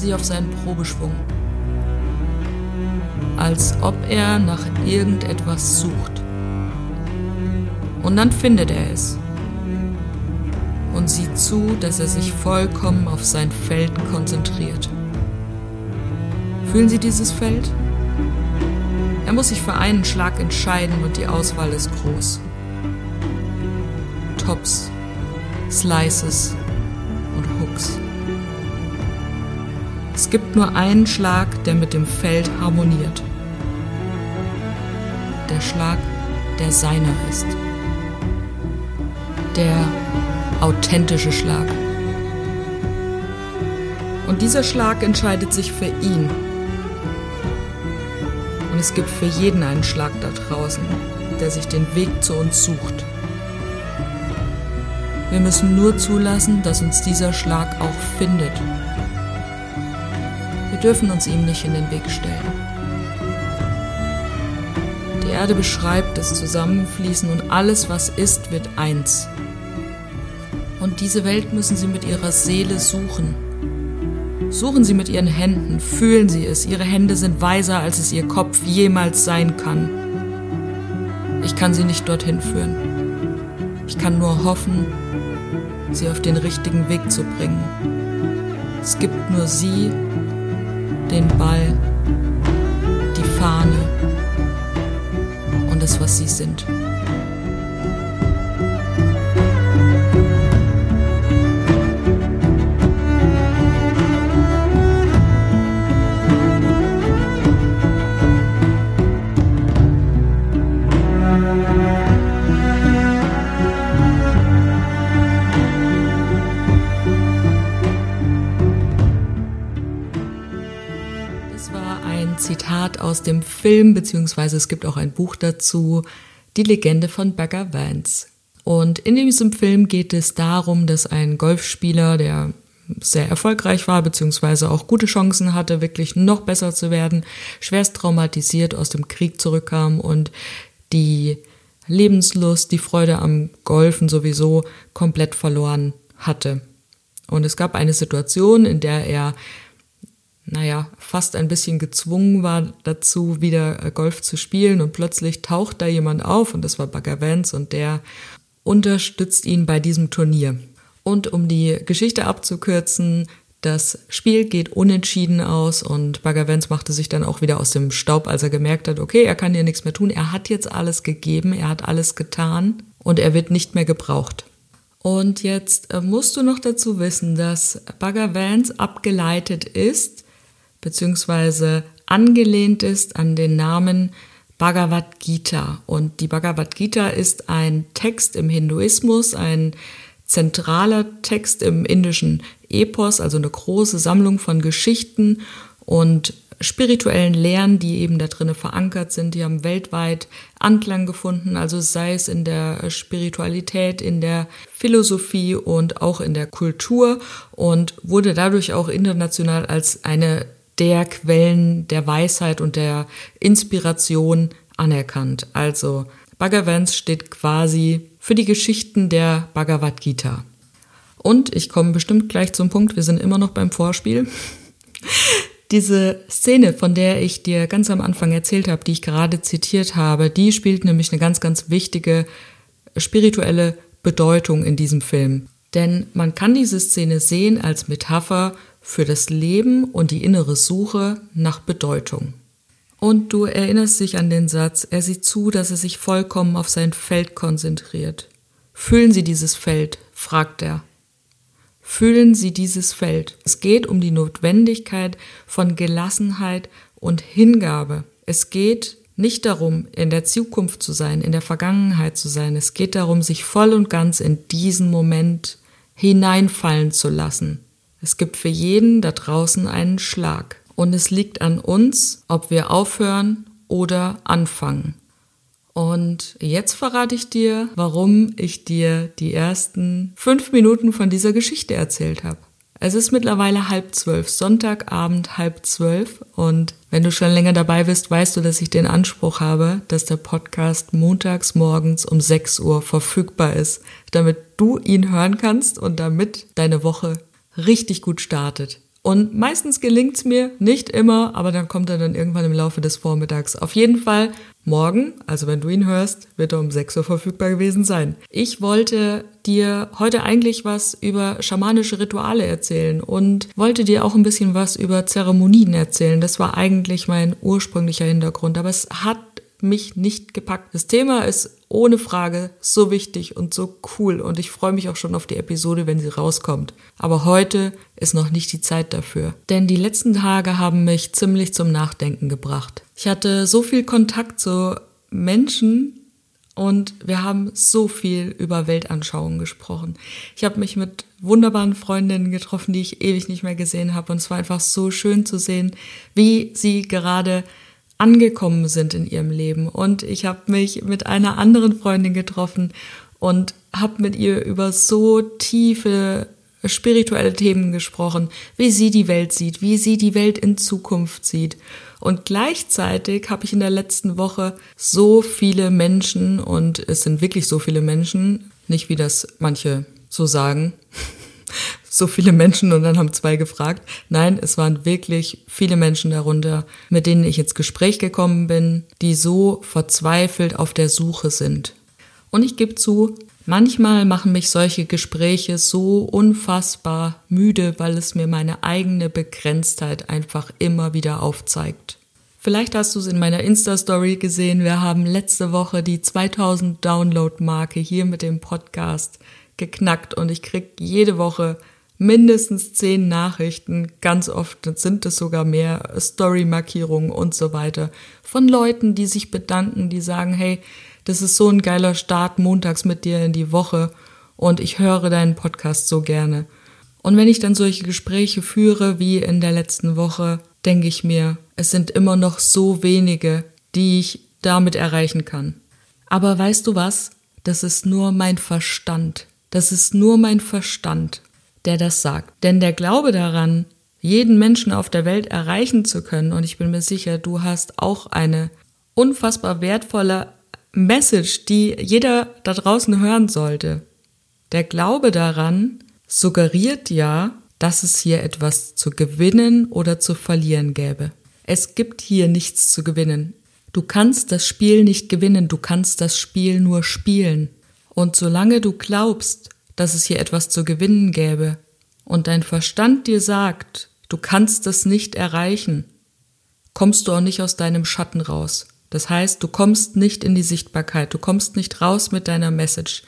sich auf seinen Probeschwung, als ob er nach irgendetwas sucht. Und dann findet er es und sieht zu, dass er sich vollkommen auf sein Feld konzentriert. Fühlen Sie dieses Feld? Er muss sich für einen Schlag entscheiden und die Auswahl ist groß. Tops, Slices und Hooks. Es gibt nur einen Schlag, der mit dem Feld harmoniert. Der Schlag, der seiner ist. Der authentische Schlag. Und dieser Schlag entscheidet sich für ihn. Und es gibt für jeden einen Schlag da draußen, der sich den Weg zu uns sucht. Wir müssen nur zulassen, dass uns dieser Schlag auch findet. Wir dürfen uns ihm nicht in den Weg stellen. Die Erde beschreibt das Zusammenfließen und alles, was ist, wird eins. Und diese Welt müssen Sie mit Ihrer Seele suchen. Suchen Sie mit Ihren Händen, fühlen Sie es. Ihre Hände sind weiser, als es Ihr Kopf jemals sein kann. Ich kann Sie nicht dorthin führen. Ich kann nur hoffen, Sie auf den richtigen Weg zu bringen. Es gibt nur Sie, den Ball, die Fahne und das, was Sie sind. Zitat aus dem Film, beziehungsweise es gibt auch ein Buch dazu, Die Legende von Bagger Vance. Und in diesem Film geht es darum, dass ein Golfspieler, der sehr erfolgreich war, beziehungsweise auch gute Chancen hatte, wirklich noch besser zu werden, schwerst traumatisiert aus dem Krieg zurückkam und die Lebenslust, die Freude am Golfen sowieso komplett verloren hatte. Und es gab eine Situation, in der er naja, fast ein bisschen gezwungen war dazu, wieder äh, Golf zu spielen und plötzlich taucht da jemand auf und das war Bagger Vance und der unterstützt ihn bei diesem Turnier. Und um die Geschichte abzukürzen, das Spiel geht unentschieden aus und Bagger Vance machte sich dann auch wieder aus dem Staub, als er gemerkt hat, okay, er kann hier nichts mehr tun. Er hat jetzt alles gegeben, er hat alles getan und er wird nicht mehr gebraucht. Und jetzt äh, musst du noch dazu wissen, dass Bagger Vance abgeleitet ist beziehungsweise angelehnt ist an den Namen Bhagavad Gita. Und die Bhagavad Gita ist ein Text im Hinduismus, ein zentraler Text im indischen Epos, also eine große Sammlung von Geschichten und spirituellen Lehren, die eben da drinnen verankert sind, die haben weltweit Anklang gefunden, also sei es in der Spiritualität, in der Philosophie und auch in der Kultur und wurde dadurch auch international als eine der Quellen der Weisheit und der Inspiration anerkannt. Also Bhagavans steht quasi für die Geschichten der Bhagavad Gita. Und ich komme bestimmt gleich zum Punkt, wir sind immer noch beim Vorspiel. Diese Szene, von der ich dir ganz am Anfang erzählt habe, die ich gerade zitiert habe, die spielt nämlich eine ganz, ganz wichtige spirituelle Bedeutung in diesem Film. Denn man kann diese Szene sehen als Metapher für das Leben und die innere Suche nach Bedeutung. Und du erinnerst dich an den Satz, er sieht zu, dass er sich vollkommen auf sein Feld konzentriert. Fühlen Sie dieses Feld? fragt er. Fühlen Sie dieses Feld. Es geht um die Notwendigkeit von Gelassenheit und Hingabe. Es geht nicht darum, in der Zukunft zu sein, in der Vergangenheit zu sein. Es geht darum, sich voll und ganz in diesen Moment hineinfallen zu lassen. Es gibt für jeden da draußen einen Schlag. Und es liegt an uns, ob wir aufhören oder anfangen. Und jetzt verrate ich dir, warum ich dir die ersten fünf Minuten von dieser Geschichte erzählt habe. Es ist mittlerweile halb zwölf, Sonntagabend halb zwölf. Und wenn du schon länger dabei bist, weißt du, dass ich den Anspruch habe, dass der Podcast montags morgens um 6 Uhr verfügbar ist, damit du ihn hören kannst und damit deine Woche richtig gut startet. Und meistens gelingt's mir, nicht immer, aber dann kommt er dann irgendwann im Laufe des Vormittags. Auf jeden Fall morgen, also wenn du ihn hörst, wird er um 6 Uhr verfügbar gewesen sein. Ich wollte dir heute eigentlich was über schamanische Rituale erzählen und wollte dir auch ein bisschen was über Zeremonien erzählen. Das war eigentlich mein ursprünglicher Hintergrund, aber es hat mich nicht gepackt. Das Thema ist ohne Frage so wichtig und so cool und ich freue mich auch schon auf die Episode, wenn sie rauskommt. Aber heute ist noch nicht die Zeit dafür. Denn die letzten Tage haben mich ziemlich zum Nachdenken gebracht. Ich hatte so viel Kontakt zu Menschen, und wir haben so viel über Weltanschauungen gesprochen. Ich habe mich mit wunderbaren Freundinnen getroffen, die ich ewig nicht mehr gesehen habe. Und es war einfach so schön zu sehen, wie sie gerade angekommen sind in ihrem Leben. Und ich habe mich mit einer anderen Freundin getroffen und habe mit ihr über so tiefe spirituelle Themen gesprochen, wie sie die Welt sieht, wie sie die Welt in Zukunft sieht. Und gleichzeitig habe ich in der letzten Woche so viele Menschen, und es sind wirklich so viele Menschen, nicht wie das manche so sagen, so viele Menschen und dann haben zwei gefragt. Nein, es waren wirklich viele Menschen darunter, mit denen ich ins Gespräch gekommen bin, die so verzweifelt auf der Suche sind. Und ich gebe zu, manchmal machen mich solche Gespräche so unfassbar müde, weil es mir meine eigene Begrenztheit einfach immer wieder aufzeigt. Vielleicht hast du es in meiner Insta-Story gesehen. Wir haben letzte Woche die 2000 Download-Marke hier mit dem Podcast geknackt und ich krieg jede Woche mindestens zehn Nachrichten, ganz oft sind es sogar mehr, Story-Markierungen und so weiter, von Leuten, die sich bedanken, die sagen, hey, das ist so ein geiler Start montags mit dir in die Woche und ich höre deinen Podcast so gerne. Und wenn ich dann solche Gespräche führe wie in der letzten Woche, denke ich mir, es sind immer noch so wenige, die ich damit erreichen kann. Aber weißt du was? Das ist nur mein Verstand. Das ist nur mein Verstand der das sagt. Denn der Glaube daran, jeden Menschen auf der Welt erreichen zu können, und ich bin mir sicher, du hast auch eine unfassbar wertvolle Message, die jeder da draußen hören sollte. Der Glaube daran suggeriert ja, dass es hier etwas zu gewinnen oder zu verlieren gäbe. Es gibt hier nichts zu gewinnen. Du kannst das Spiel nicht gewinnen, du kannst das Spiel nur spielen. Und solange du glaubst, dass es hier etwas zu gewinnen gäbe, und dein Verstand dir sagt, du kannst es nicht erreichen, kommst du auch nicht aus deinem Schatten raus. Das heißt, du kommst nicht in die Sichtbarkeit, du kommst nicht raus mit deiner Message.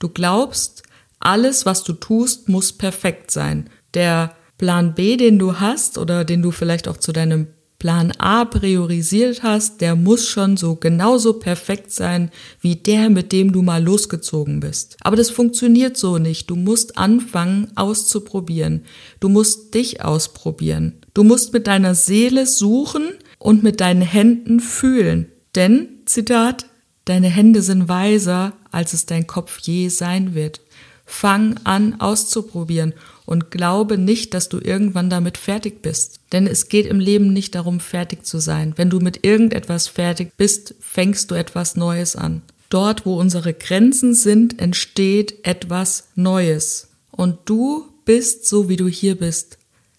Du glaubst, alles, was du tust, muss perfekt sein. Der Plan B, den du hast oder den du vielleicht auch zu deinem Plan A priorisiert hast, der muss schon so genauso perfekt sein wie der, mit dem du mal losgezogen bist. Aber das funktioniert so nicht. Du musst anfangen auszuprobieren. Du musst dich ausprobieren. Du musst mit deiner Seele suchen und mit deinen Händen fühlen. Denn, Zitat, deine Hände sind weiser, als es dein Kopf je sein wird. Fang an auszuprobieren und glaube nicht, dass du irgendwann damit fertig bist. Denn es geht im Leben nicht darum, fertig zu sein. Wenn du mit irgendetwas fertig bist, fängst du etwas Neues an. Dort, wo unsere Grenzen sind, entsteht etwas Neues. Und du bist so, wie du hier bist,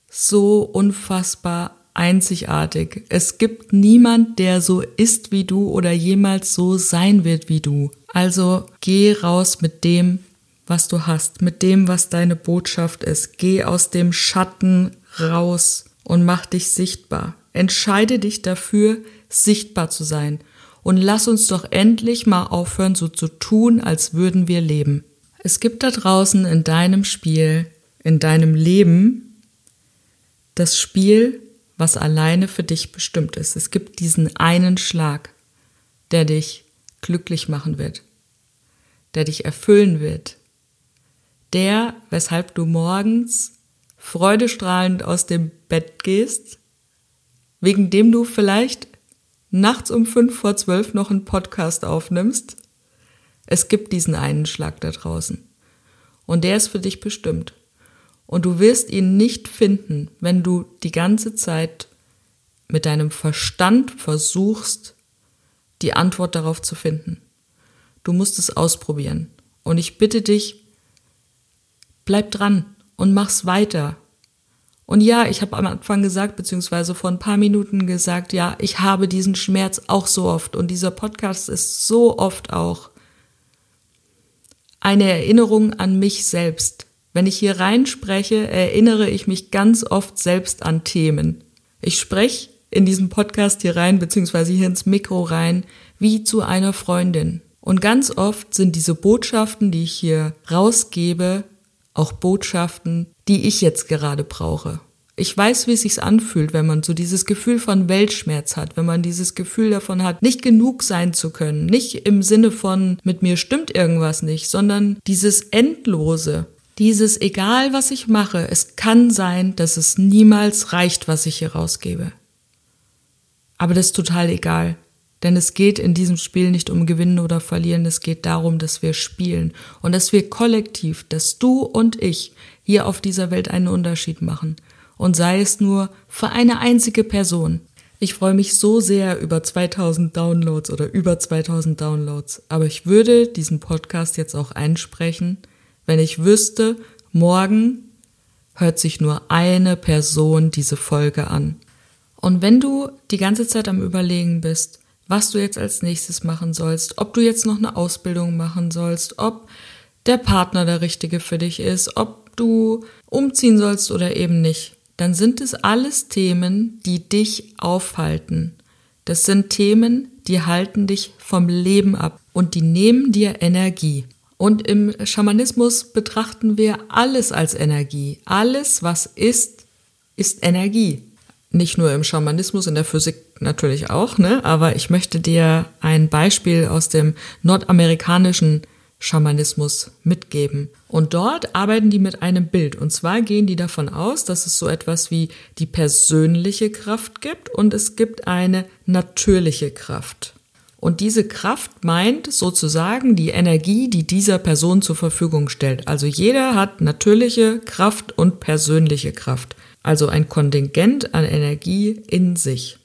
so unfassbar einzigartig. Es gibt niemand, der so ist wie du oder jemals so sein wird wie du. Also geh raus mit dem, was du hast, mit dem, was deine Botschaft ist. Geh aus dem Schatten raus und mach dich sichtbar. Entscheide dich dafür, sichtbar zu sein. Und lass uns doch endlich mal aufhören, so zu tun, als würden wir leben. Es gibt da draußen in deinem Spiel, in deinem Leben, das Spiel, was alleine für dich bestimmt ist. Es gibt diesen einen Schlag, der dich glücklich machen wird, der dich erfüllen wird, der, weshalb du morgens freudestrahlend aus dem Bett gehst, wegen dem du vielleicht nachts um fünf vor zwölf noch einen Podcast aufnimmst. Es gibt diesen einen Schlag da draußen. Und der ist für dich bestimmt. Und du wirst ihn nicht finden, wenn du die ganze Zeit mit deinem Verstand versuchst, die Antwort darauf zu finden. Du musst es ausprobieren. Und ich bitte dich, Bleib dran und mach's weiter. Und ja, ich habe am Anfang gesagt, beziehungsweise vor ein paar Minuten gesagt, ja, ich habe diesen Schmerz auch so oft. Und dieser Podcast ist so oft auch eine Erinnerung an mich selbst. Wenn ich hier reinspreche, erinnere ich mich ganz oft selbst an Themen. Ich spreche in diesem Podcast hier rein, beziehungsweise hier ins Mikro rein, wie zu einer Freundin. Und ganz oft sind diese Botschaften, die ich hier rausgebe, auch Botschaften, die ich jetzt gerade brauche. Ich weiß, wie es sich anfühlt, wenn man so dieses Gefühl von Weltschmerz hat, wenn man dieses Gefühl davon hat, nicht genug sein zu können, nicht im Sinne von mit mir stimmt irgendwas nicht, sondern dieses endlose, dieses egal was ich mache, es kann sein, dass es niemals reicht, was ich hier rausgebe. Aber das ist total egal. Denn es geht in diesem Spiel nicht um Gewinnen oder Verlieren, es geht darum, dass wir spielen und dass wir kollektiv, dass du und ich hier auf dieser Welt einen Unterschied machen. Und sei es nur für eine einzige Person. Ich freue mich so sehr über 2000 Downloads oder über 2000 Downloads, aber ich würde diesen Podcast jetzt auch einsprechen, wenn ich wüsste, morgen hört sich nur eine Person diese Folge an. Und wenn du die ganze Zeit am Überlegen bist, was du jetzt als nächstes machen sollst, ob du jetzt noch eine Ausbildung machen sollst, ob der Partner der richtige für dich ist, ob du umziehen sollst oder eben nicht, dann sind es alles Themen, die dich aufhalten. Das sind Themen, die halten dich vom Leben ab und die nehmen dir Energie. Und im Schamanismus betrachten wir alles als Energie. Alles, was ist, ist Energie nicht nur im Schamanismus, in der Physik natürlich auch, ne? aber ich möchte dir ein Beispiel aus dem nordamerikanischen Schamanismus mitgeben. Und dort arbeiten die mit einem Bild. Und zwar gehen die davon aus, dass es so etwas wie die persönliche Kraft gibt und es gibt eine natürliche Kraft. Und diese Kraft meint sozusagen die Energie, die dieser Person zur Verfügung stellt. Also jeder hat natürliche Kraft und persönliche Kraft also ein Kontingent an Energie in sich.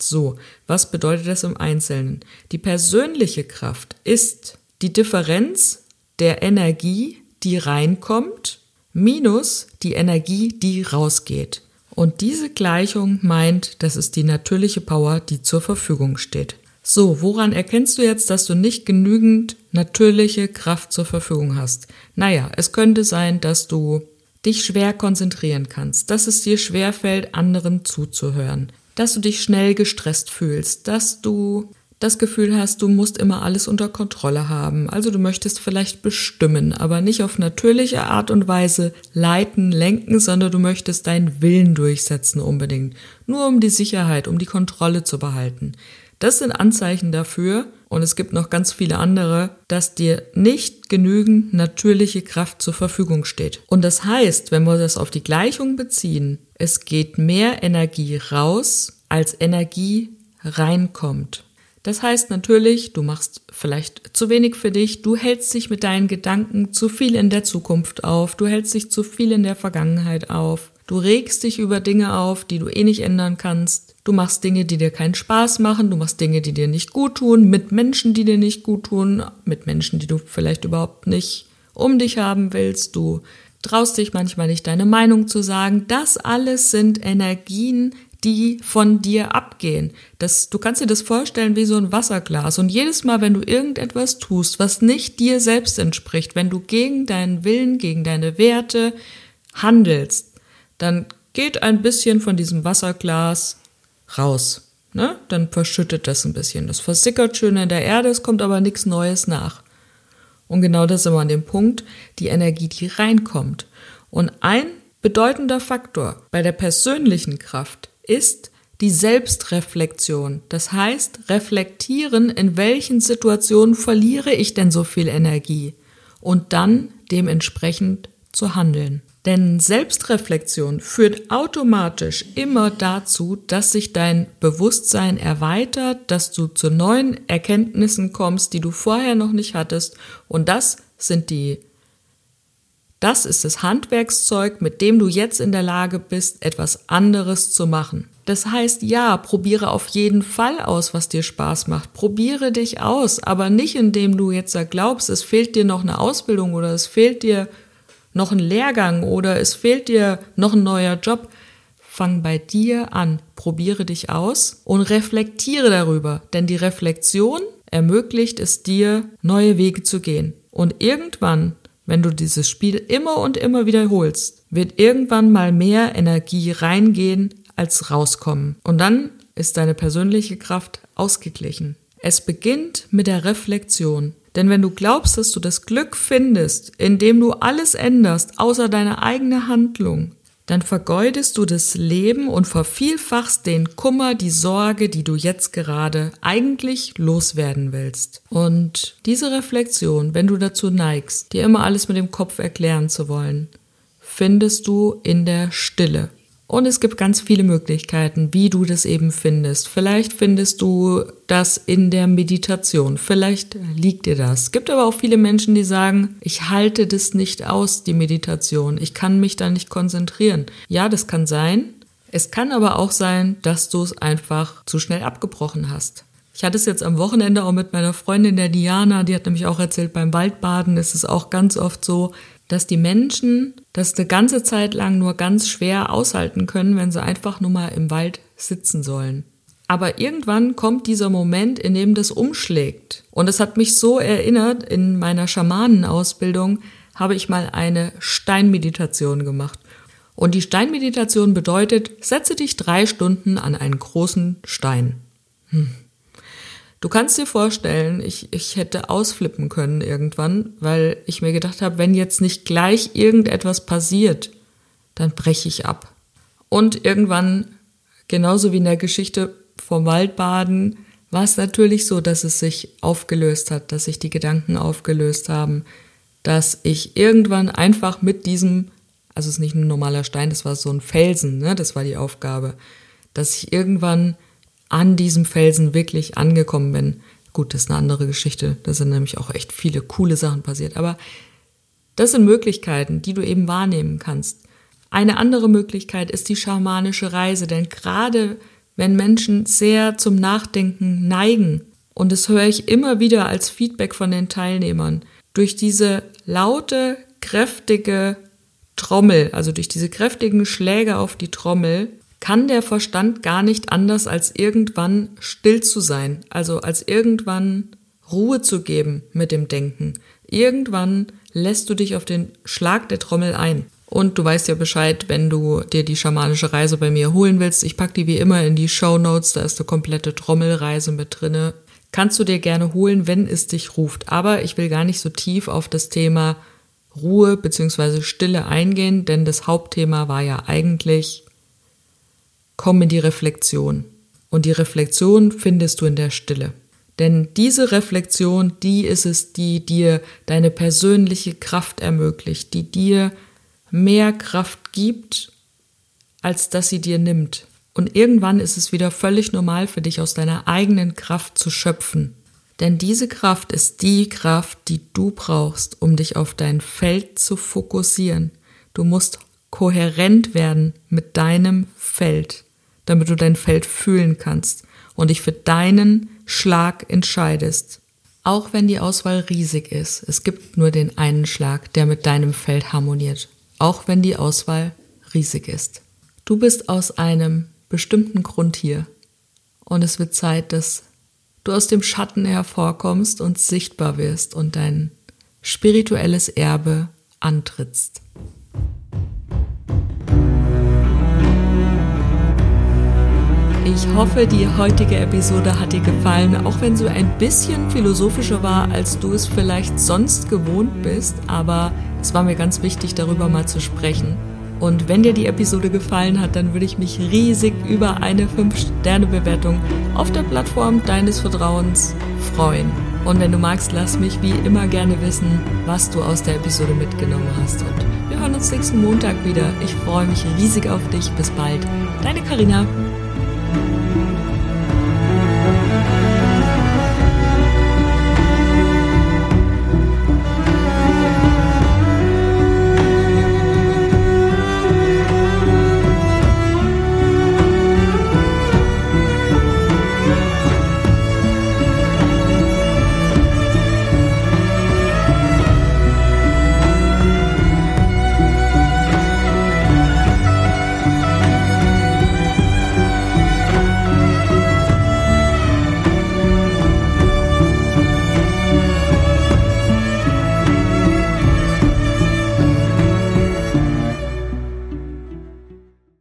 So, was bedeutet das im Einzelnen? Die persönliche Kraft ist die Differenz der Energie, die reinkommt, minus die Energie, die rausgeht. Und diese Gleichung meint, das ist die natürliche Power, die zur Verfügung steht. So, woran erkennst du jetzt, dass du nicht genügend natürliche Kraft zur Verfügung hast? Naja, es könnte sein, dass du dich schwer konzentrieren kannst, dass es dir schwer fällt, anderen zuzuhören, dass du dich schnell gestresst fühlst, dass du das Gefühl hast, du musst immer alles unter Kontrolle haben. Also du möchtest vielleicht bestimmen, aber nicht auf natürliche Art und Weise leiten, lenken, sondern du möchtest deinen Willen durchsetzen unbedingt. Nur um die Sicherheit, um die Kontrolle zu behalten. Das sind Anzeichen dafür, und es gibt noch ganz viele andere, dass dir nicht genügend natürliche Kraft zur Verfügung steht. Und das heißt, wenn wir das auf die Gleichung beziehen, es geht mehr Energie raus, als Energie reinkommt. Das heißt natürlich, du machst vielleicht zu wenig für dich, du hältst dich mit deinen Gedanken zu viel in der Zukunft auf, du hältst dich zu viel in der Vergangenheit auf, du regst dich über Dinge auf, die du eh nicht ändern kannst, Du machst Dinge, die dir keinen Spaß machen, du machst Dinge, die dir nicht gut tun, mit Menschen, die dir nicht gut tun, mit Menschen, die du vielleicht überhaupt nicht um dich haben willst. Du traust dich manchmal nicht, deine Meinung zu sagen. Das alles sind Energien, die von dir abgehen. Das, du kannst dir das vorstellen wie so ein Wasserglas. Und jedes Mal, wenn du irgendetwas tust, was nicht dir selbst entspricht, wenn du gegen deinen Willen, gegen deine Werte handelst, dann geht ein bisschen von diesem Wasserglas raus. Ne? Dann verschüttet das ein bisschen. Das versickert schön in der Erde, es kommt aber nichts Neues nach. Und genau das ist immer an dem Punkt, die Energie, die reinkommt. Und ein bedeutender Faktor bei der persönlichen Kraft ist die Selbstreflexion. Das heißt, reflektieren, in welchen Situationen verliere ich denn so viel Energie und dann dementsprechend zu handeln. Denn Selbstreflexion führt automatisch immer dazu, dass sich dein Bewusstsein erweitert, dass du zu neuen Erkenntnissen kommst, die du vorher noch nicht hattest. Und das sind die, das ist das Handwerkszeug, mit dem du jetzt in der Lage bist, etwas anderes zu machen. Das heißt, ja, probiere auf jeden Fall aus, was dir Spaß macht. Probiere dich aus, aber nicht indem du jetzt glaubst, es fehlt dir noch eine Ausbildung oder es fehlt dir noch ein Lehrgang oder es fehlt dir noch ein neuer Job. fang bei dir an, probiere dich aus und reflektiere darüber, denn die Reflexion ermöglicht es dir, neue Wege zu gehen. Und irgendwann, wenn du dieses Spiel immer und immer wiederholst, wird irgendwann mal mehr Energie reingehen als rauskommen. Und dann ist deine persönliche Kraft ausgeglichen. Es beginnt mit der Reflexion. Denn wenn du glaubst, dass du das Glück findest, indem du alles änderst, außer deine eigene Handlung, dann vergeudest du das Leben und vervielfachst den Kummer, die Sorge, die du jetzt gerade eigentlich loswerden willst. Und diese Reflexion, wenn du dazu neigst, dir immer alles mit dem Kopf erklären zu wollen, findest du in der Stille. Und es gibt ganz viele Möglichkeiten, wie du das eben findest. Vielleicht findest du das in der Meditation. Vielleicht liegt dir das. Es gibt aber auch viele Menschen, die sagen, ich halte das nicht aus, die Meditation. Ich kann mich da nicht konzentrieren. Ja, das kann sein. Es kann aber auch sein, dass du es einfach zu schnell abgebrochen hast. Ich hatte es jetzt am Wochenende auch mit meiner Freundin der Diana, die hat nämlich auch erzählt, beim Waldbaden ist es auch ganz oft so, dass die Menschen das eine ganze Zeit lang nur ganz schwer aushalten können, wenn sie einfach nur mal im Wald sitzen sollen. Aber irgendwann kommt dieser Moment, in dem das umschlägt. Und es hat mich so erinnert, in meiner Schamanenausbildung habe ich mal eine Steinmeditation gemacht. Und die Steinmeditation bedeutet, setze dich drei Stunden an einen großen Stein. Hm. Du kannst dir vorstellen, ich, ich hätte ausflippen können irgendwann, weil ich mir gedacht habe, wenn jetzt nicht gleich irgendetwas passiert, dann breche ich ab. Und irgendwann, genauso wie in der Geschichte vom Waldbaden, war es natürlich so, dass es sich aufgelöst hat, dass sich die Gedanken aufgelöst haben, dass ich irgendwann einfach mit diesem, also es ist nicht ein normaler Stein, das war so ein Felsen, ne, das war die Aufgabe, dass ich irgendwann an diesem Felsen wirklich angekommen bin. Gut, das ist eine andere Geschichte. Da sind nämlich auch echt viele coole Sachen passiert. Aber das sind Möglichkeiten, die du eben wahrnehmen kannst. Eine andere Möglichkeit ist die schamanische Reise, denn gerade wenn Menschen sehr zum Nachdenken neigen, und das höre ich immer wieder als Feedback von den Teilnehmern, durch diese laute, kräftige Trommel, also durch diese kräftigen Schläge auf die Trommel, kann der Verstand gar nicht anders als irgendwann still zu sein, also als irgendwann Ruhe zu geben mit dem Denken. Irgendwann lässt du dich auf den Schlag der Trommel ein. Und du weißt ja Bescheid, wenn du dir die schamanische Reise bei mir holen willst. Ich pack die wie immer in die Show Notes, da ist eine komplette Trommelreise mit drinne. Kannst du dir gerne holen, wenn es dich ruft. Aber ich will gar nicht so tief auf das Thema Ruhe bzw. Stille eingehen, denn das Hauptthema war ja eigentlich komm in die Reflexion. Und die Reflexion findest du in der Stille. Denn diese Reflexion, die ist es, die dir deine persönliche Kraft ermöglicht, die dir mehr Kraft gibt, als dass sie dir nimmt. Und irgendwann ist es wieder völlig normal für dich, aus deiner eigenen Kraft zu schöpfen. Denn diese Kraft ist die Kraft, die du brauchst, um dich auf dein Feld zu fokussieren. Du musst kohärent werden mit deinem Feld damit du dein Feld fühlen kannst und dich für deinen Schlag entscheidest. Auch wenn die Auswahl riesig ist, es gibt nur den einen Schlag, der mit deinem Feld harmoniert. Auch wenn die Auswahl riesig ist. Du bist aus einem bestimmten Grund hier. Und es wird Zeit, dass du aus dem Schatten hervorkommst und sichtbar wirst und dein spirituelles Erbe antrittst. Ich hoffe, die heutige Episode hat dir gefallen, auch wenn sie ein bisschen philosophischer war, als du es vielleicht sonst gewohnt bist. Aber es war mir ganz wichtig, darüber mal zu sprechen. Und wenn dir die Episode gefallen hat, dann würde ich mich riesig über eine 5-Sterne-Bewertung auf der Plattform deines Vertrauens freuen. Und wenn du magst, lass mich wie immer gerne wissen, was du aus der Episode mitgenommen hast. Und wir hören uns nächsten Montag wieder. Ich freue mich riesig auf dich. Bis bald. Deine Karina. Thank you.